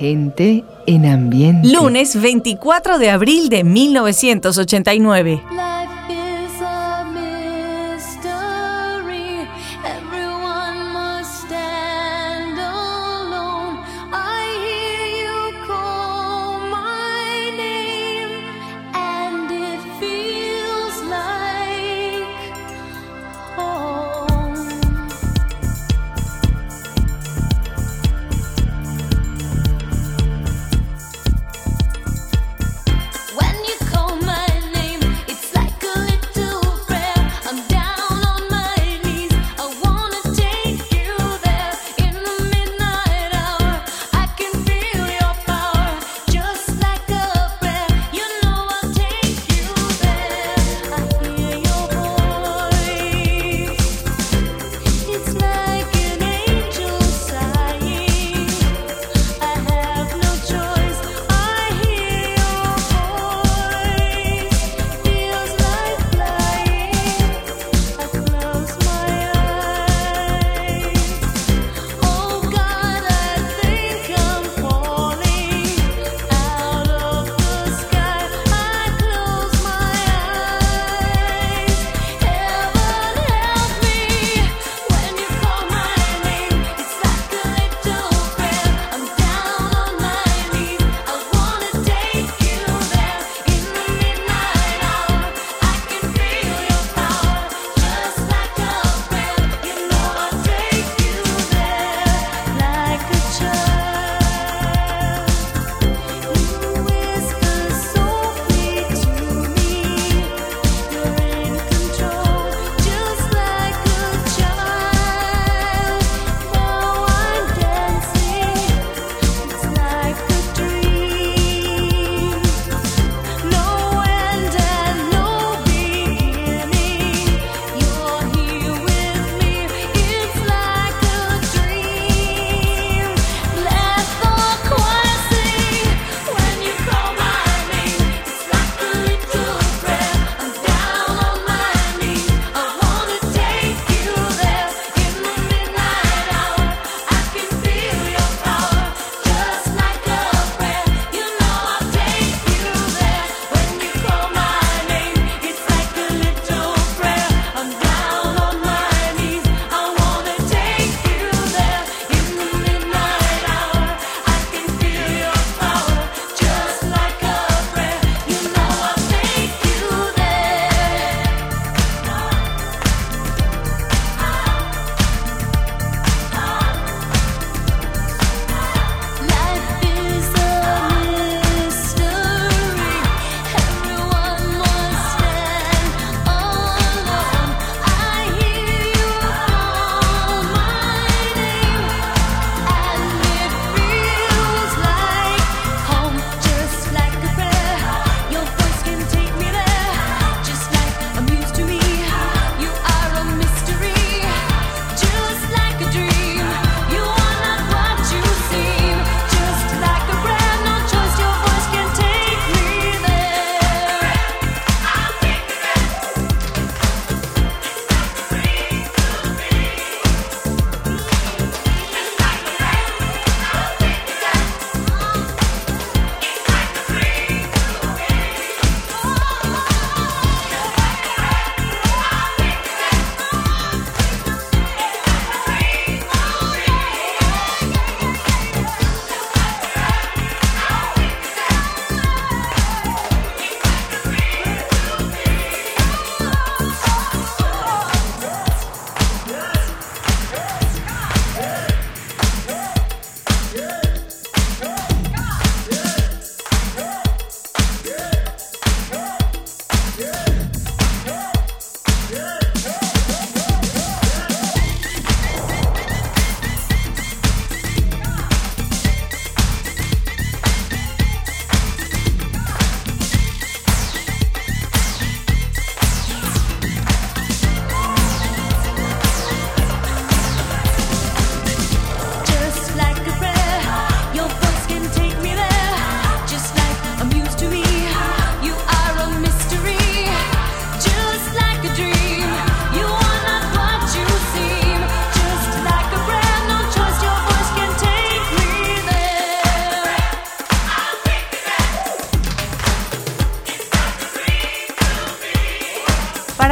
Gente en ambiente. Lunes 24 de abril de 1989.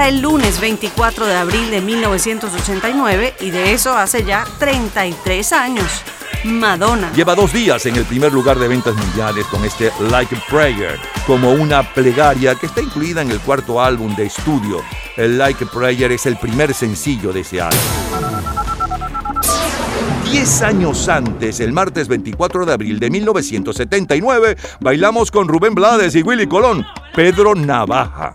El lunes 24 de abril de 1989 y de eso hace ya 33 años. Madonna. Lleva dos días en el primer lugar de ventas mundiales con este Like a Prayer, como una plegaria que está incluida en el cuarto álbum de estudio. El Like a Prayer es el primer sencillo de ese álbum. Diez años antes, el martes 24 de abril de 1979, bailamos con Rubén Blades y Willy Colón, Pedro Navaja.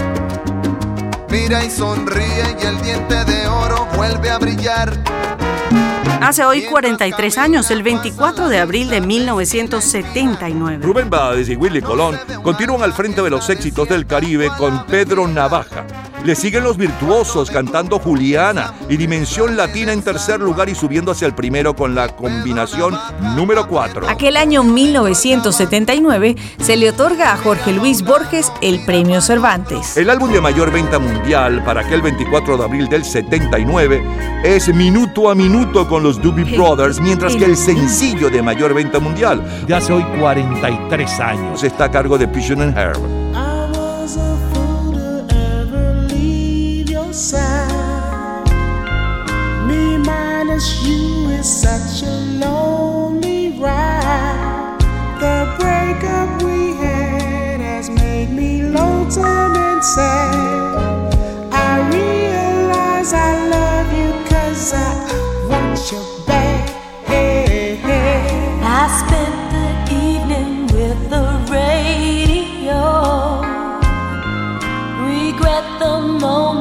Mira y sonríe y el diente de oro vuelve a brillar. Hace hoy 43 años, el 24 de abril de 1979. Rubén Bades y Willy Colón continúan al frente de los éxitos del Caribe con Pedro Navaja. Le siguen los virtuosos cantando Juliana y Dimensión Latina en tercer lugar y subiendo hacia el primero con la combinación número 4. Aquel año 1979 se le otorga a Jorge Luis Borges el premio Cervantes. El álbum de mayor venta mundial para aquel 24 de abril del 79 es Minuto a Minuto con los Doobie Brothers, mientras que el sencillo de mayor venta mundial de hace hoy 43 años está a cargo de Pigeon and Herb. side. Me minus the moment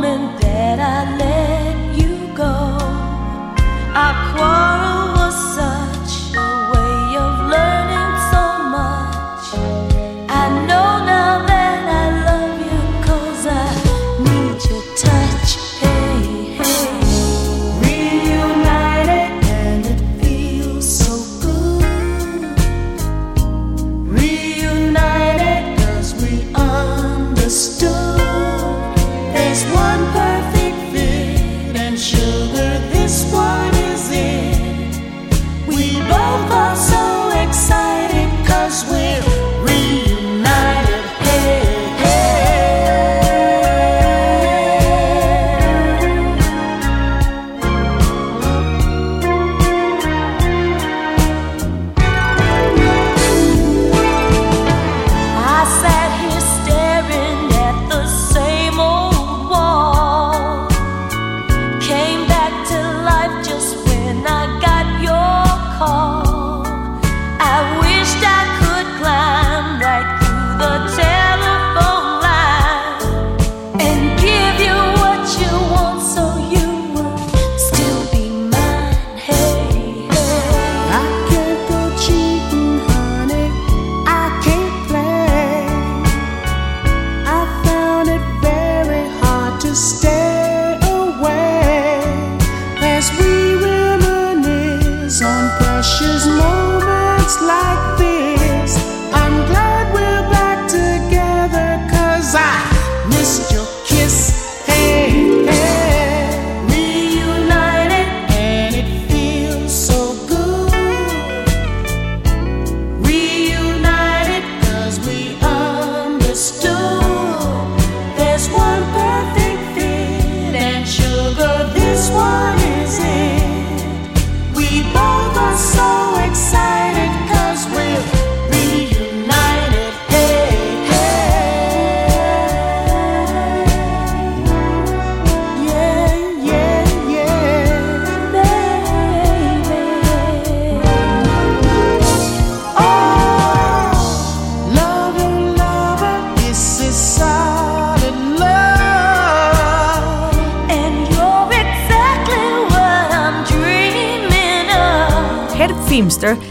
stay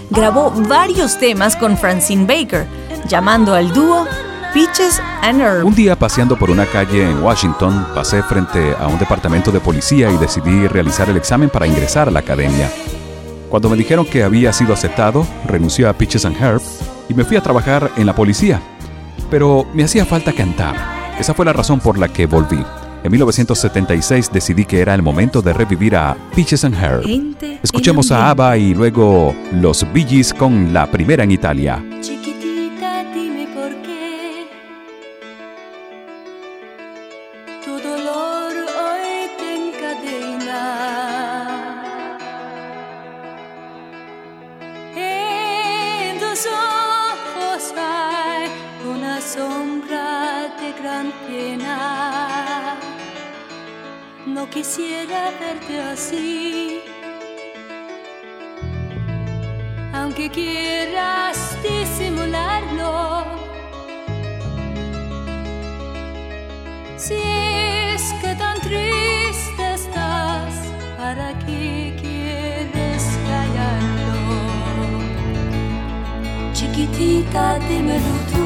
grabó varios temas con Francine Baker, llamando al dúo Peaches and Herb. Un día paseando por una calle en Washington, pasé frente a un departamento de policía y decidí realizar el examen para ingresar a la academia. Cuando me dijeron que había sido aceptado, renuncié a Peaches and Herb y me fui a trabajar en la policía. Pero me hacía falta cantar. Esa fue la razón por la que volví. En 1976 decidí que era el momento de revivir a Peaches and Herb. Escuchemos a ABBA y luego los Bee Gees con la primera en Italia. Chiquitita, dímelo tú.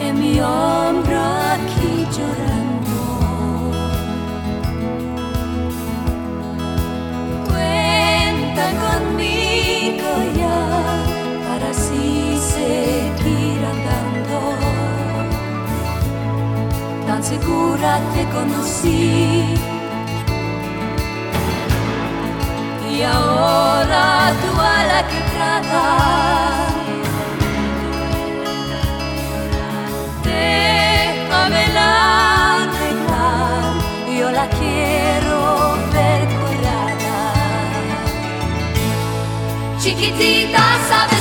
En mi hombro aquí llorando. Cuenta conmigo ya para así seguir andando. Tan segura te conocí. Y ahora a la quebrada. Déjamela arreglar, yo la quiero ver curada. Chiquitita, sabes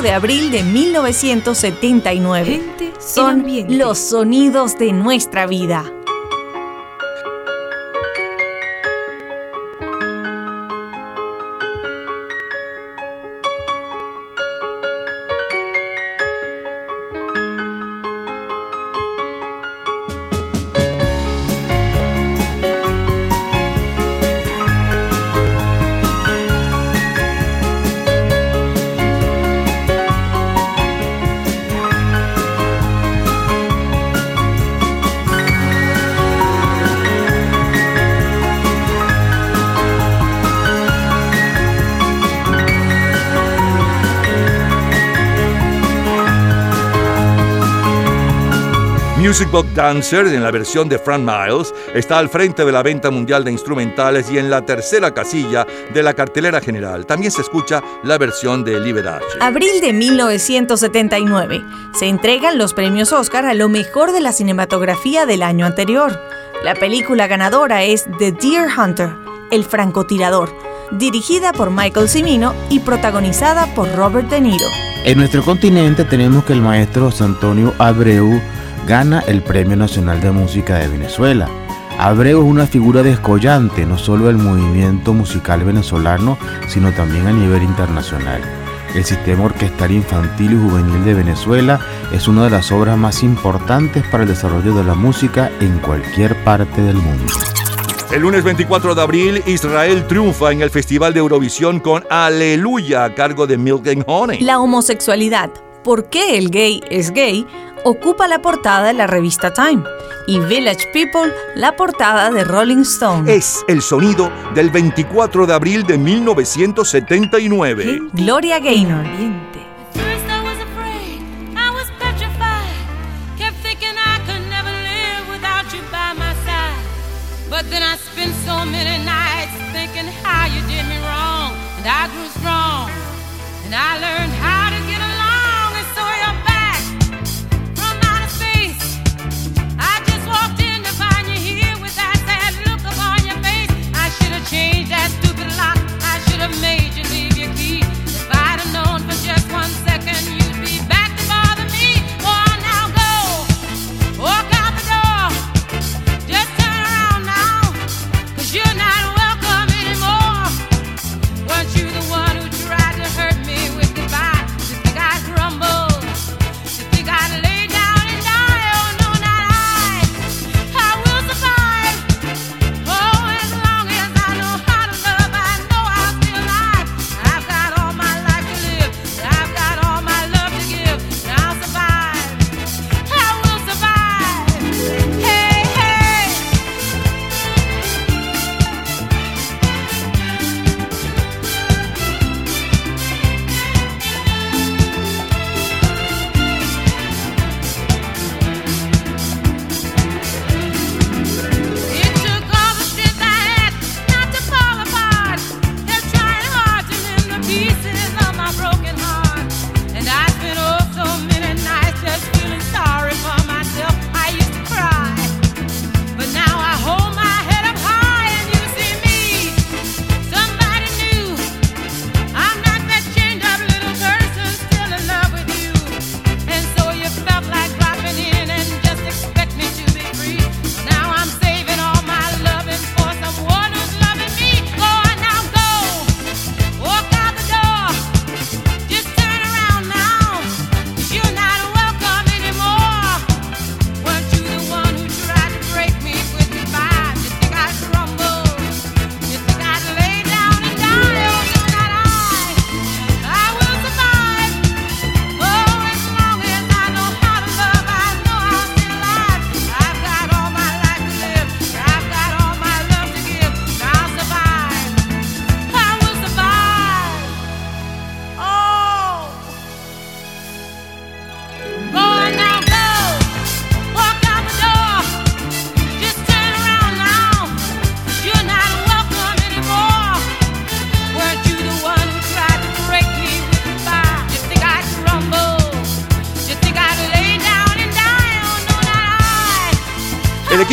24 de abril de 1979. Son los sonidos de nuestra vida. Music Box Dancer, en la versión de Frank Miles, está al frente de la venta mundial de instrumentales y en la tercera casilla de la cartelera general. También se escucha la versión de Liberace. Abril de 1979. Se entregan los premios Oscar a lo mejor de la cinematografía del año anterior. La película ganadora es The Deer Hunter, El francotirador, dirigida por Michael Cimino y protagonizada por Robert De Niro. En nuestro continente tenemos que el maestro Antonio Abreu gana el Premio Nacional de Música de Venezuela. Abreu es una figura descollante no solo del movimiento musical venezolano, sino también a nivel internacional. El Sistema Orquestal Infantil y Juvenil de Venezuela es una de las obras más importantes para el desarrollo de la música en cualquier parte del mundo. El lunes 24 de abril, Israel triunfa en el Festival de Eurovisión con Aleluya a cargo de Milk and Honey. La homosexualidad, ¿por qué el gay es gay? Ocupa la portada de la revista Time y Village People la portada de Rolling Stone. Es el sonido del 24 de abril de 1979. Gloria Gaynor. But then I spent so many nights thinking how you did me wrong. And I grew strong. And I learned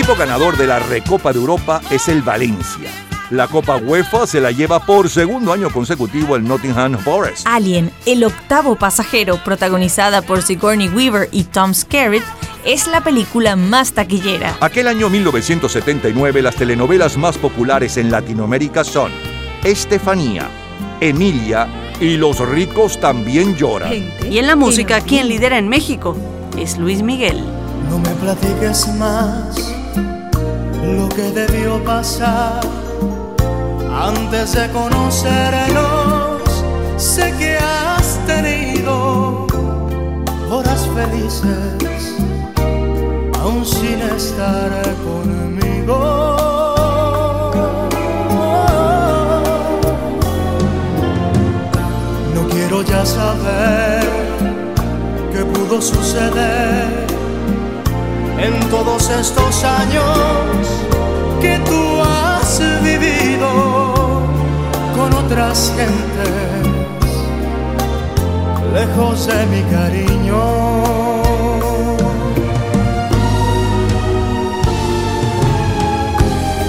equipo ganador de la Recopa de Europa es el Valencia. La Copa UEFA se la lleva por segundo año consecutivo el Nottingham Forest. Alien, el octavo pasajero, protagonizada por Sigourney Weaver y Tom Skerritt, es la película más taquillera. Aquel año 1979 las telenovelas más populares en Latinoamérica son Estefanía, Emilia y Los ricos también lloran. Y en la música, ¿quién lidera en México? Es Luis Miguel. No me platiques más lo que debió pasar antes de conocernos. Sé que has tenido horas felices, aún sin estar conmigo. No quiero ya saber qué pudo suceder en todos estos años que tú has vivido con otras gentes, lejos de mi cariño.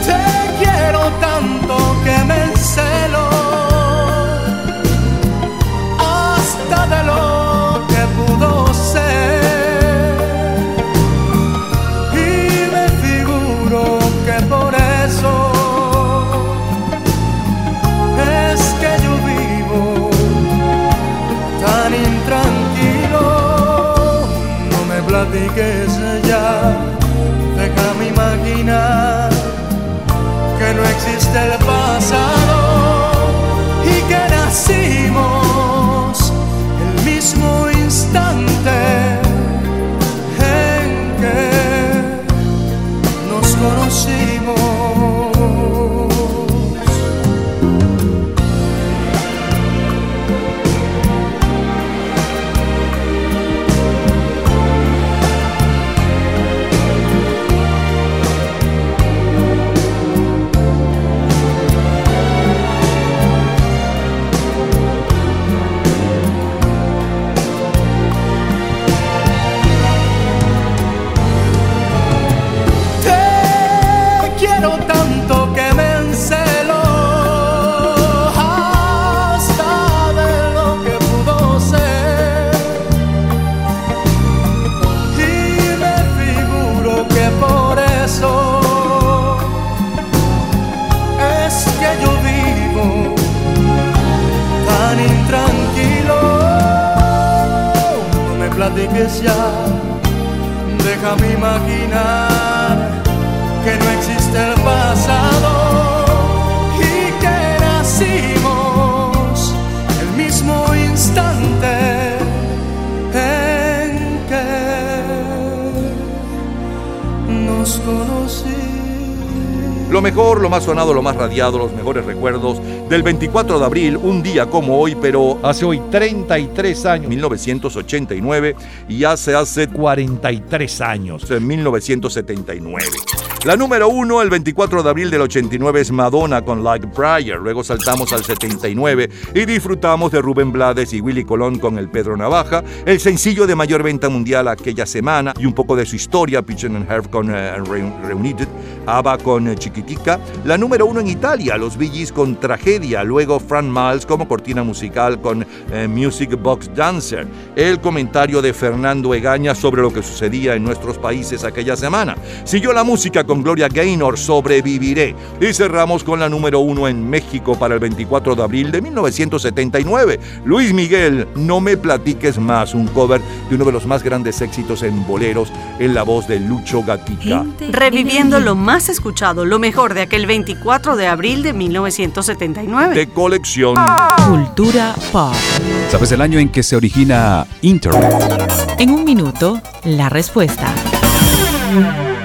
Te quiero tanto que me encelo hasta de lo platiques ya, déjame imaginar que no existe el pasado Déjame imaginar que no Lo mejor, lo más sonado, lo más radiado, los mejores recuerdos del 24 de abril, un día como hoy, pero hace hoy 33 años, 1989, y hace hace 43 años, en 1979. La número uno, el 24 de abril del 89, es Madonna con Like Briar. Luego saltamos al 79 y disfrutamos de Rubén Blades y Willy Colón con El Pedro Navaja, el sencillo de mayor venta mundial aquella semana y un poco de su historia, Pigeon and Herb con eh, Re- Reunited, ABBA con eh, La número uno en Italia, los Gees con Tragedia. Luego Fran Miles como cortina musical con eh, Music Box Dancer. El comentario de Fernando Egaña sobre lo que sucedía en nuestros países aquella semana. Siguió la música con Gloria Gaynor, Sobreviviré. Y cerramos con la número uno en México para el 24 de abril de 1979. Luis Miguel, No me platiques más, un cover de uno de los más grandes éxitos en boleros en la voz de Lucho Gatica. Reviviendo lo más escuchado, lo mejor de aquel 24 de abril de 1979. De colección. Cultura pop. ¿Sabes el año en que se origina Internet? En un minuto, la respuesta.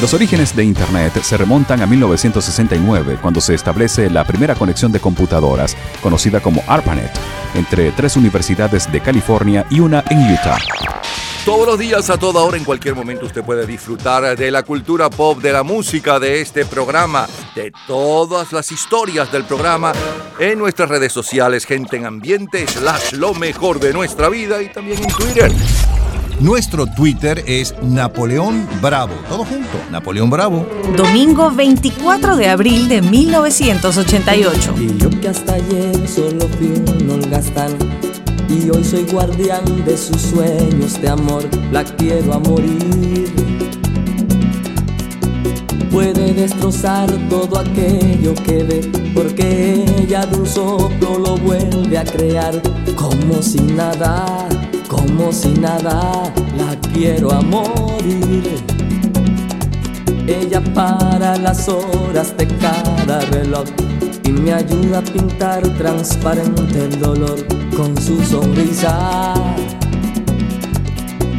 Los orígenes de Internet se remontan a 1969, cuando se establece la primera conexión de computadoras, conocida como ARPANET, entre tres universidades de California y una en Utah. Todos los días, a toda hora, en cualquier momento, usted puede disfrutar de la cultura pop, de la música, de este programa, de todas las historias del programa en nuestras redes sociales, gente en ambiente, slash lo mejor de nuestra vida y también en Twitter. Nuestro Twitter es Napoleón Bravo. Todo junto, Napoleón Bravo. Domingo 24 de abril de 1988. Y yo que hasta ayer solo fui un holgazán y hoy soy guardián de sus sueños de amor, la quiero a morir. Puede destrozar todo aquello que ve, porque ella de un soplo lo vuelve a crear, como si nada, como si nada, la quiero a morir. Ella para las horas de cada reloj y me ayuda a pintar transparente el dolor con su sonrisa.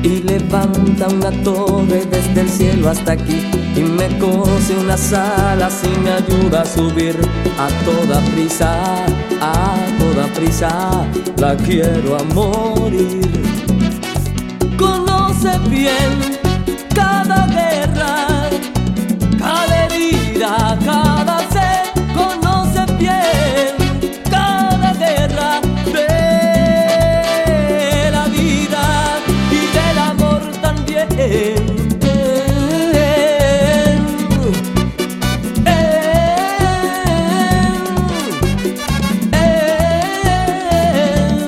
Y levanta una torre desde el cielo hasta aquí y me cose unas alas y me ayuda a subir a toda prisa, a toda prisa. La quiero a morir. Bien cada guerra, cada herida, cada sed. Conoce bien cada guerra de la vida y del amor también.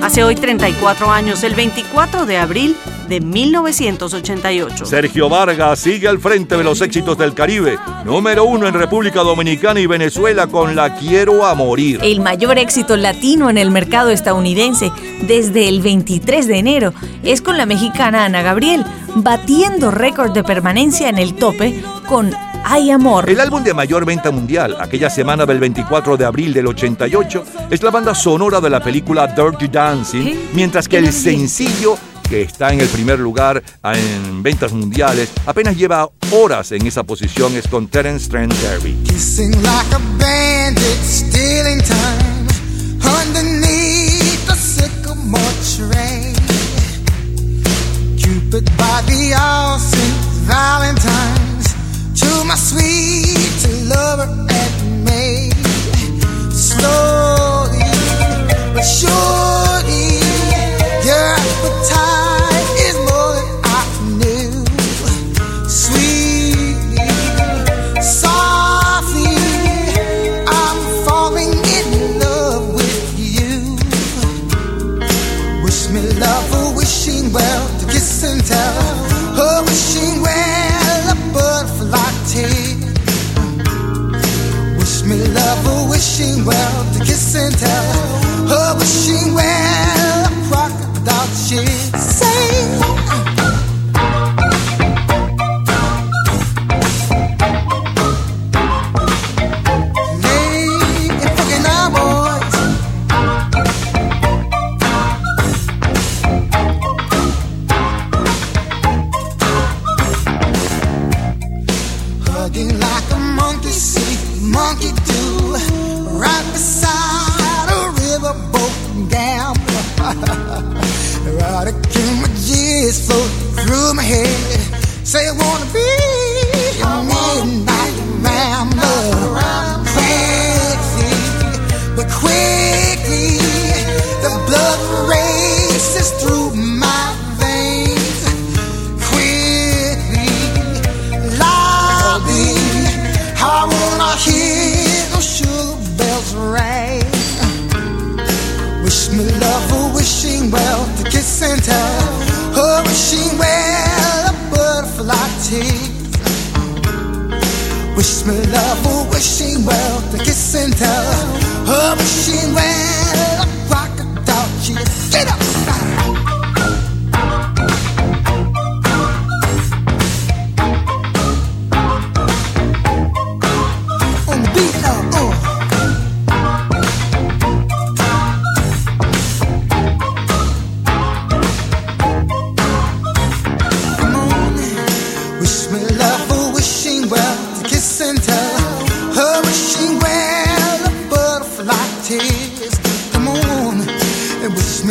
Hace hoy 34 años, el 24 de abril de 1988. Sergio Vargas sigue al frente de los éxitos del Caribe. Número uno en República Dominicana y Venezuela con La Quiero a Morir. El mayor éxito latino en el mercado estadounidense desde el 23 de enero es con la mexicana Ana Gabriel, batiendo récord de permanencia en el tope con Ay Amor. El álbum de mayor venta mundial, aquella semana del 24 de abril del 88, es la banda sonora de la película Dirty Dancing, mientras que el sencillo que está en el primer lugar en ventas mundiales, apenas lleva horas en esa posición, es con Terence Trent D'Arby. Cupid by the all Saint Valentine's to my sweet lover and me. Slowly but surely, well to kiss and tell.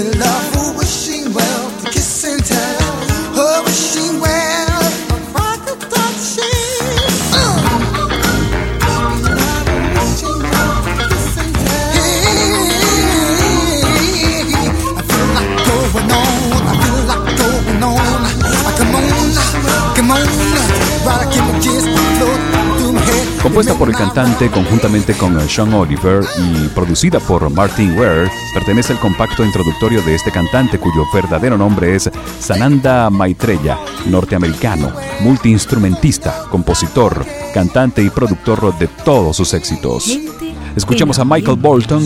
me love. Compuesta por el cantante conjuntamente con eh, Sean Oliver y producida por Martin Ware, pertenece al compacto introductorio de este cantante cuyo verdadero nombre es Sananda Maitreya, norteamericano, multiinstrumentista, compositor, cantante y productor de todos sus éxitos. Escuchamos a Michael Bolton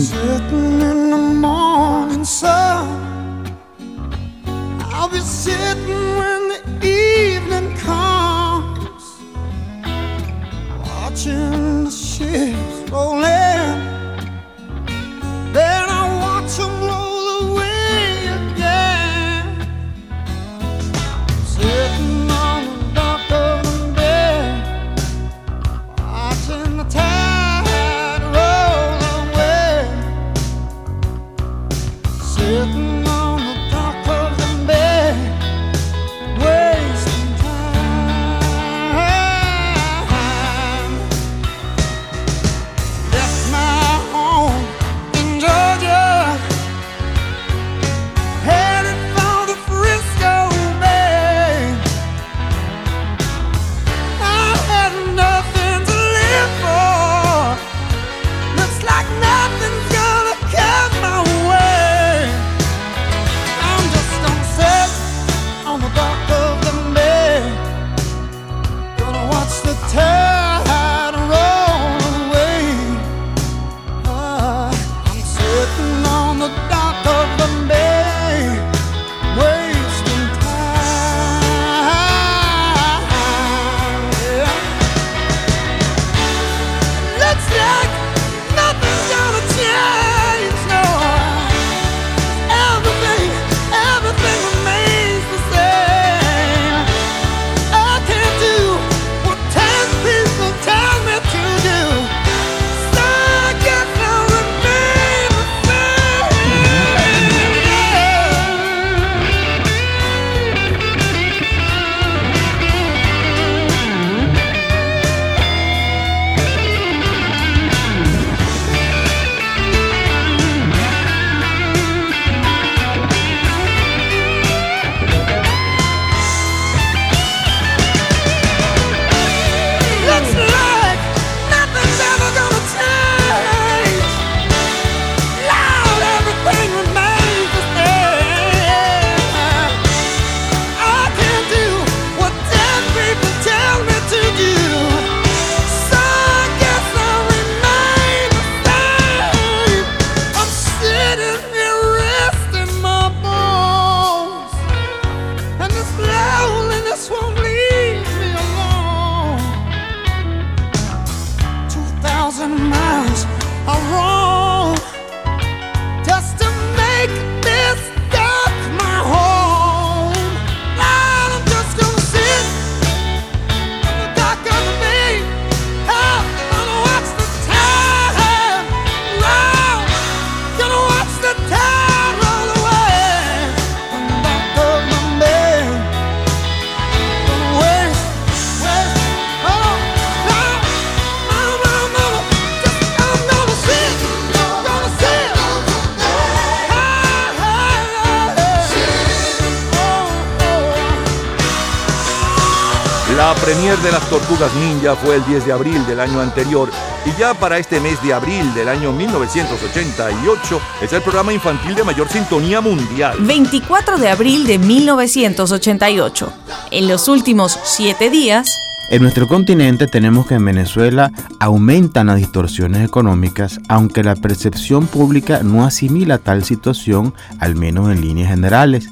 las Tortugas Ninja fue el 10 de abril del año anterior y ya para este mes de abril del año 1988 es el programa infantil de mayor sintonía mundial. 24 de abril de 1988. En los últimos siete días, En nuestro continente tenemos que en Venezuela aumentan las distorsiones económicas, aunque la percepción pública no asimila tal situación, al menos en líneas generales.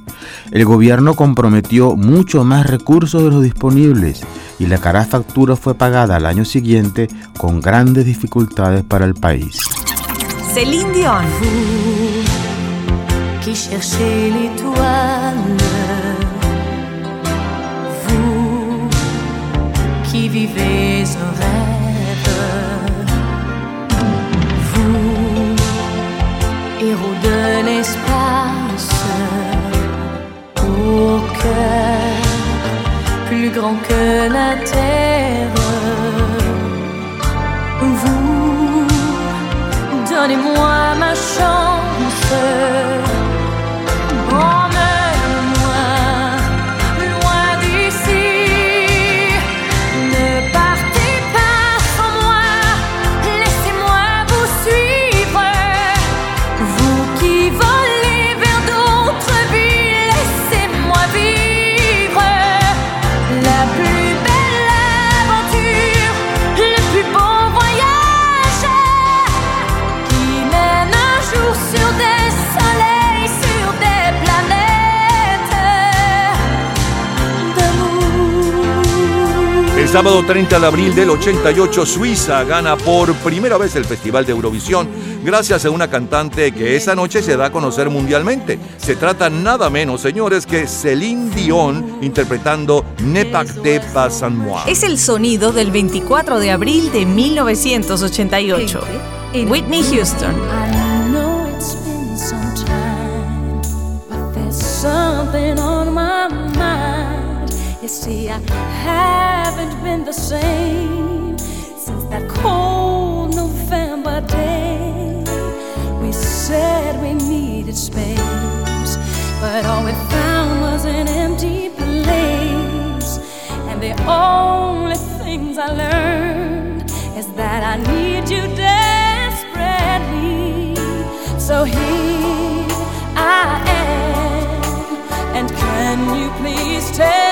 El gobierno comprometió mucho más recursos de los disponibles y la cara factura fue pagada al año siguiente con grandes dificultades para el país. Céline Dion. Vivez un rêve, vous, héros de l'espace, au cœur plus grand que la terre, vous, donnez-moi ma chance. Sábado 30 de abril del 88, Suiza gana por primera vez el Festival de Eurovisión gracias a una cantante que esa noche se da a conocer mundialmente. Se trata nada menos, señores, que Céline Dion interpretando Ne pacte pas moi. Es el sonido del 24 de abril de 1988. Whitney Houston. I know it's been some time, but there's something on my mind. You see, I haven't been the same since that cold November day. We said we needed space, but all we found was an empty place. And the only things I learned is that I need you desperately. So here I am, and can you please tell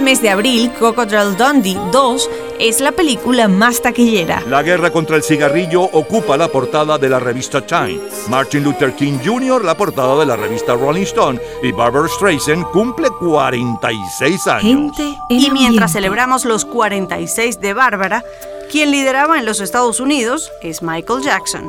Aquel mes de abril, Crocodile Dundee 2 es la película más taquillera. La guerra contra el cigarrillo ocupa la portada de la revista Time. Martin Luther King Jr. la portada de la revista Rolling Stone y Barbara Streisand cumple 46 años. Y mientras celebramos los 46 de Bárbara, quien lideraba en los Estados Unidos es Michael Jackson.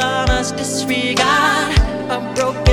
I promise disregard. I'm broken.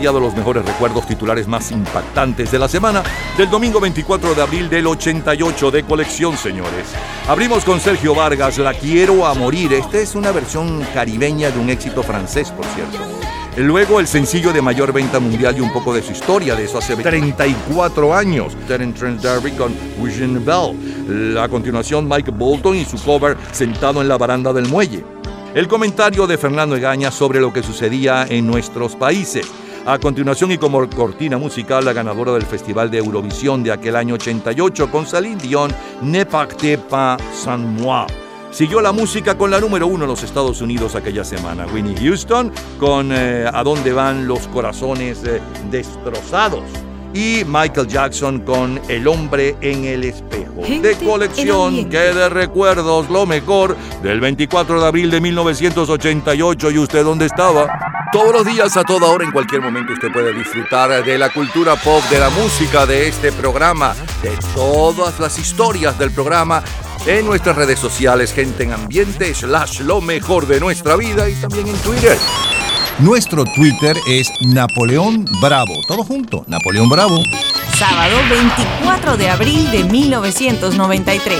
irradiado los mejores recuerdos titulares más impactantes de la semana del domingo 24 de abril del 88 de colección, señores. Abrimos con Sergio Vargas, La Quiero a Morir. Esta es una versión caribeña de un éxito francés, por cierto. Luego el sencillo de mayor venta mundial y un poco de su historia, de eso hace 34 años. con Wishing Bell. A continuación, Mike Bolton y su cover Sentado en la baranda del muelle. El comentario de Fernando Egaña sobre lo que sucedía en nuestros países. A continuación y como cortina musical, la ganadora del Festival de Eurovisión de aquel año 88 con Celine Dion, Ne pacte pas sans moi. Siguió la música con la número uno en los Estados Unidos aquella semana. Winnie Houston con eh, A dónde van los corazones eh, destrozados. Y Michael Jackson con El hombre en el espejo. de colección que de recuerdos, lo mejor del 24 de abril de 1988. ¿Y usted dónde estaba? Todos los días, a toda hora, en cualquier momento, usted puede disfrutar de la cultura pop, de la música, de este programa, de todas las historias del programa en nuestras redes sociales, gente en ambiente, slash lo mejor de nuestra vida y también en Twitter. Nuestro Twitter es Napoleón Bravo. Todo junto, Napoleón Bravo. Sábado 24 de abril de 1993.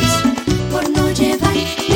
Por no llevarme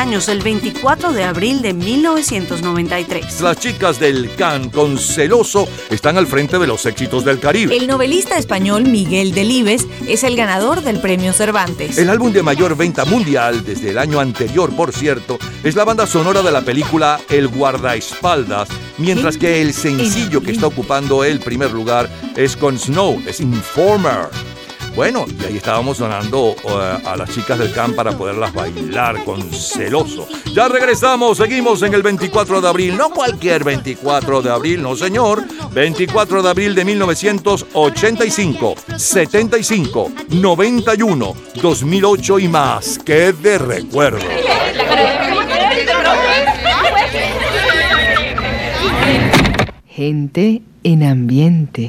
29 años, el 24 de abril de 1993. Las chicas del Can con Celoso están al frente de los éxitos del Caribe. El novelista español Miguel Delibes es el ganador del premio Cervantes. El álbum de mayor venta mundial desde el año anterior, por cierto, es la banda sonora de la película El guardaespaldas, mientras que el sencillo que está ocupando el primer lugar es con Snow, es Informer. Bueno, y ahí estábamos sonando eh, a las chicas del camp para poderlas bailar con celoso. Ya regresamos, seguimos en el 24 de abril, no cualquier 24 de abril, no señor, 24 de abril de 1985, 75, 91, 2008 y más. ¡Qué de recuerdo! Gente en ambiente.